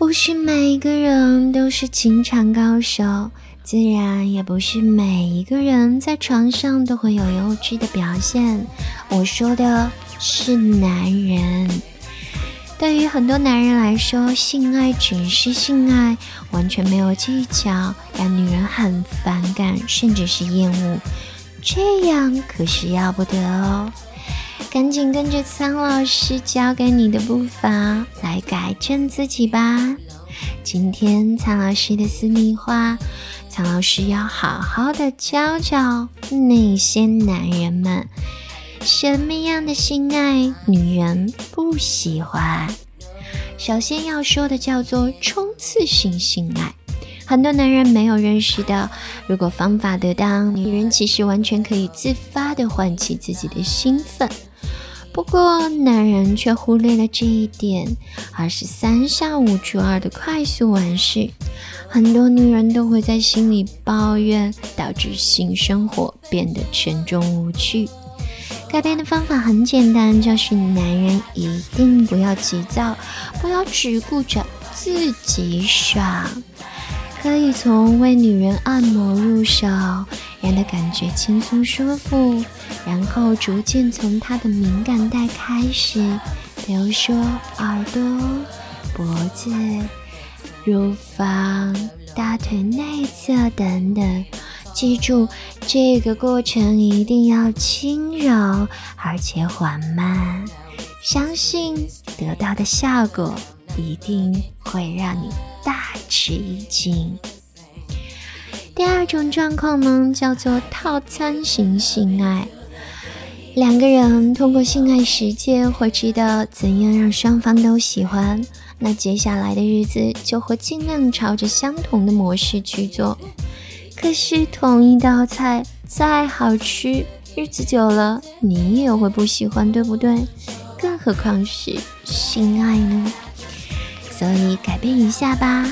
不是每一个人都是情场高手，自然也不是每一个人在床上都会有幼稚的表现。我说的是男人。对于很多男人来说，性爱只是性爱，完全没有技巧，让女人很反感，甚至是厌恶。这样可是要不得哦！赶紧跟着苍老师教给你的步伐来改正自己吧。今天苍老师的私密话，苍老师要好好的教教那些男人们，什么样的性爱女人不喜欢。首先要说的叫做冲刺性性爱，很多男人没有认识到，如果方法得当，女人其实完全可以自发的唤起自己的兴奋。不过，男人却忽略了这一点，而是三下五除二的快速完事。很多女人都会在心里抱怨，导致性生活变得沉重无趣。改变的方法很简单，就是男人一定不要急躁，不要只顾着自己爽。可以从为女人按摩入手，让她感觉轻松舒服，然后逐渐从她的敏感带开始，比如说耳朵、脖子、乳房、大腿内侧等等。记住，这个过程一定要轻柔而且缓慢，相信得到的效果一定会让你。大吃一惊。第二种状况呢，叫做套餐型性爱。两个人通过性爱实践，会知道怎样让双方都喜欢。那接下来的日子就会尽量朝着相同的模式去做。可是同一道菜再好吃，日子久了你也会不喜欢，对不对？更何况是性爱呢？所以改变一下吧，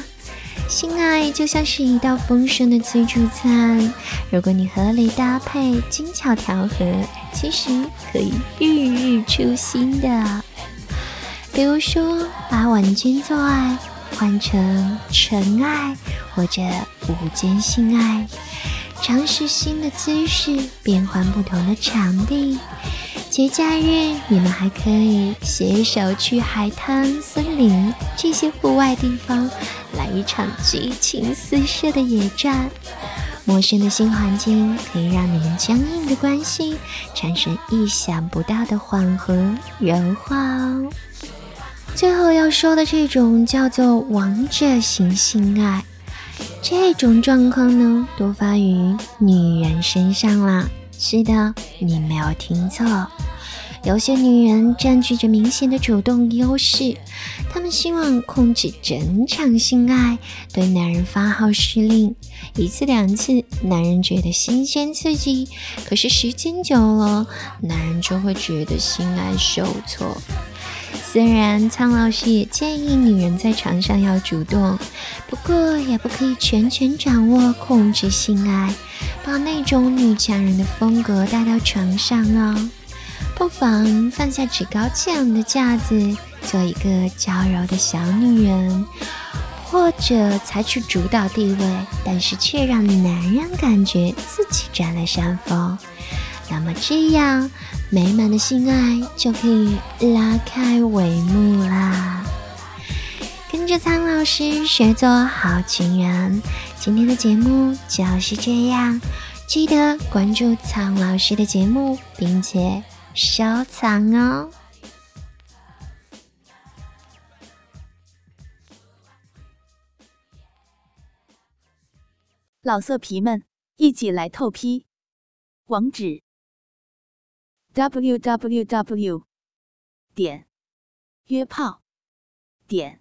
性爱就像是一道丰盛的自助餐，如果你合理搭配、精巧调和，其实可以日日出新的。比如说，把晚间做爱换成晨爱或者午间性爱，尝试新的姿势，变换不同的场地。节假日，你们还可以携手去海滩、森林这些户外地方，来一场激情四射的野战。陌生的新环境可以让你们僵硬的关系产生意想不到的缓和柔化哦。最后要说的这种叫做王者型性爱，这种状况呢，多发于女人身上啦。是的，你没有听错。有些女人占据着明显的主动优势，她们希望控制整场性爱，对男人发号施令。一次两次，男人觉得新鲜刺激；可是时间久了，男人就会觉得性爱受挫。虽然苍老师也建议女人在床上要主动，不过也不可以全权掌握控制性爱。把那种女强人的风格带到床上哦，不妨放下趾高气扬的架子，做一个娇柔的小女人，或者采取主导地位，但是却让男人感觉自己占了上风。那么这样美满的性爱就可以拉开帷幕啦。跟着苍老师学做好情人。今天的节目就是这样，记得关注苍老师的节目，并且收藏哦。老色皮们，一起来透批！网址：w w w 点约炮点